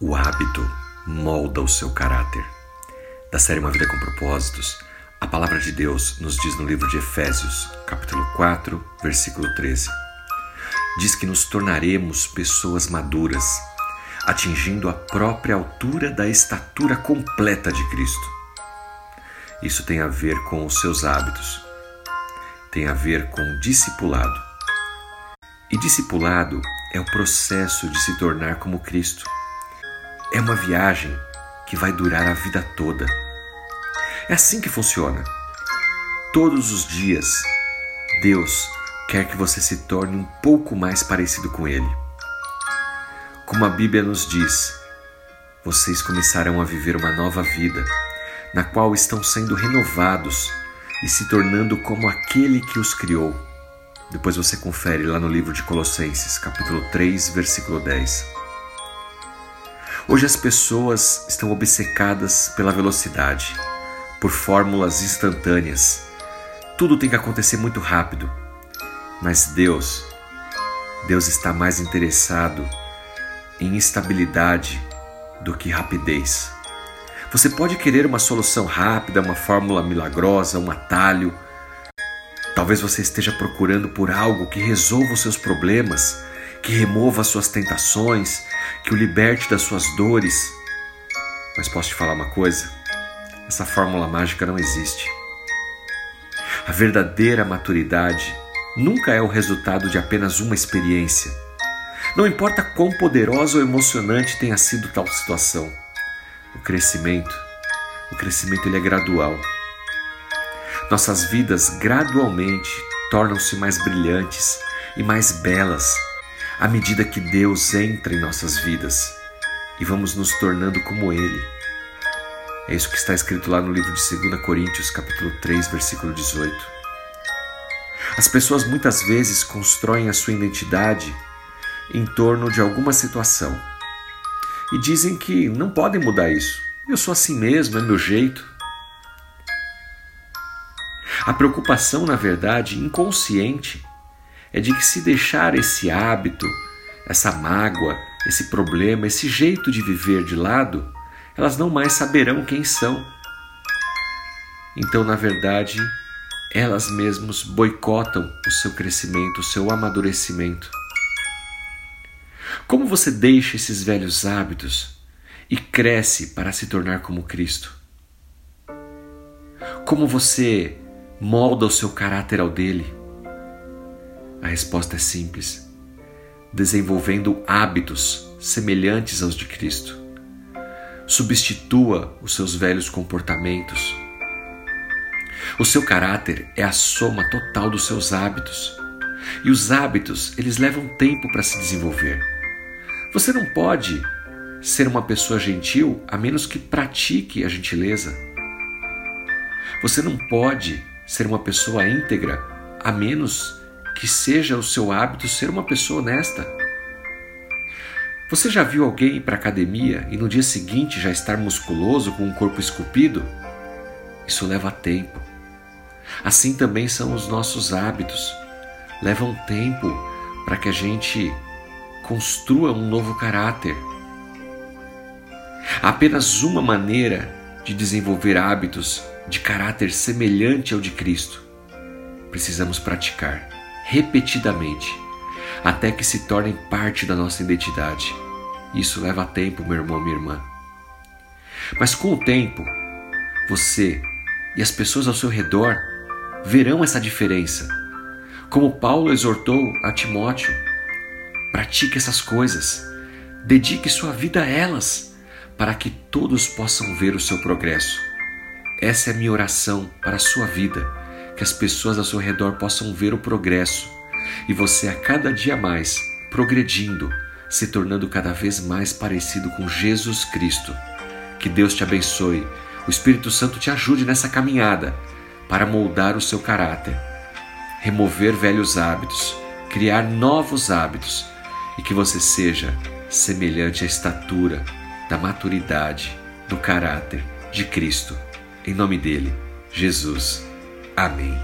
O hábito molda o seu caráter. Da série Uma Vida com Propósitos, a palavra de Deus nos diz no livro de Efésios, capítulo 4, versículo 13. Diz que nos tornaremos pessoas maduras, atingindo a própria altura da estatura completa de Cristo. Isso tem a ver com os seus hábitos, tem a ver com discipulado. E discipulado é o processo de se tornar como Cristo é uma viagem que vai durar a vida toda. É assim que funciona. Todos os dias, Deus quer que você se torne um pouco mais parecido com Ele. Como a Bíblia nos diz, vocês começarão a viver uma nova vida, na qual estão sendo renovados e se tornando como aquele que os criou. Depois você confere lá no livro de Colossenses, capítulo 3, versículo 10. Hoje as pessoas estão obcecadas pela velocidade, por fórmulas instantâneas. Tudo tem que acontecer muito rápido. Mas Deus, Deus está mais interessado em estabilidade do que rapidez. Você pode querer uma solução rápida, uma fórmula milagrosa, um atalho. Talvez você esteja procurando por algo que resolva os seus problemas, que remova as suas tentações, que o liberte das suas dores. Mas posso te falar uma coisa? Essa fórmula mágica não existe. A verdadeira maturidade nunca é o resultado de apenas uma experiência. Não importa quão poderosa ou emocionante tenha sido tal situação. O crescimento, o crescimento ele é gradual. Nossas vidas gradualmente tornam-se mais brilhantes e mais belas à medida que Deus entra em nossas vidas e vamos nos tornando como Ele. É isso que está escrito lá no livro de 2 Coríntios, capítulo 3, versículo 18. As pessoas muitas vezes constroem a sua identidade em torno de alguma situação e dizem que não podem mudar isso. Eu sou assim mesmo, é meu jeito. A preocupação, na verdade, inconsciente, é de que se deixar esse hábito, essa mágoa, esse problema, esse jeito de viver de lado, elas não mais saberão quem são. Então, na verdade, elas mesmas boicotam o seu crescimento, o seu amadurecimento. Como você deixa esses velhos hábitos e cresce para se tornar como Cristo? Como você molda o seu caráter ao dele? A resposta é simples: desenvolvendo hábitos semelhantes aos de Cristo. Substitua os seus velhos comportamentos. O seu caráter é a soma total dos seus hábitos. E os hábitos, eles levam tempo para se desenvolver. Você não pode ser uma pessoa gentil a menos que pratique a gentileza. Você não pode ser uma pessoa íntegra a menos que seja o seu hábito ser uma pessoa honesta. Você já viu alguém ir para a academia e no dia seguinte já estar musculoso com um corpo esculpido? Isso leva tempo. Assim também são os nossos hábitos. Levam tempo para que a gente construa um novo caráter. Há apenas uma maneira de desenvolver hábitos de caráter semelhante ao de Cristo. Precisamos praticar repetidamente, até que se tornem parte da nossa identidade. Isso leva tempo, meu irmão, minha irmã. Mas com o tempo, você e as pessoas ao seu redor verão essa diferença. Como Paulo exortou a Timóteo, pratique essas coisas, dedique sua vida a elas, para que todos possam ver o seu progresso. Essa é a minha oração para a sua vida que as pessoas ao seu redor possam ver o progresso e você a cada dia mais progredindo, se tornando cada vez mais parecido com Jesus Cristo. Que Deus te abençoe, o Espírito Santo te ajude nessa caminhada para moldar o seu caráter, remover velhos hábitos, criar novos hábitos e que você seja semelhante à estatura da maturidade, do caráter de Cristo. Em nome dele, Jesus. Abbey